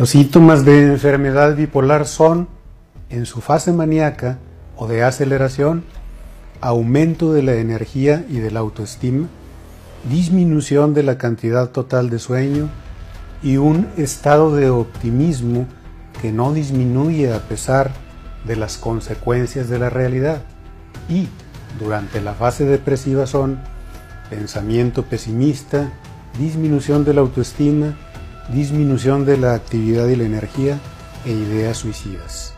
Los síntomas de enfermedad bipolar son, en su fase maníaca o de aceleración, aumento de la energía y de la autoestima, disminución de la cantidad total de sueño y un estado de optimismo que no disminuye a pesar de las consecuencias de la realidad. Y durante la fase depresiva son pensamiento pesimista, disminución de la autoestima, disminución de la actividad y la energía e ideas suicidas.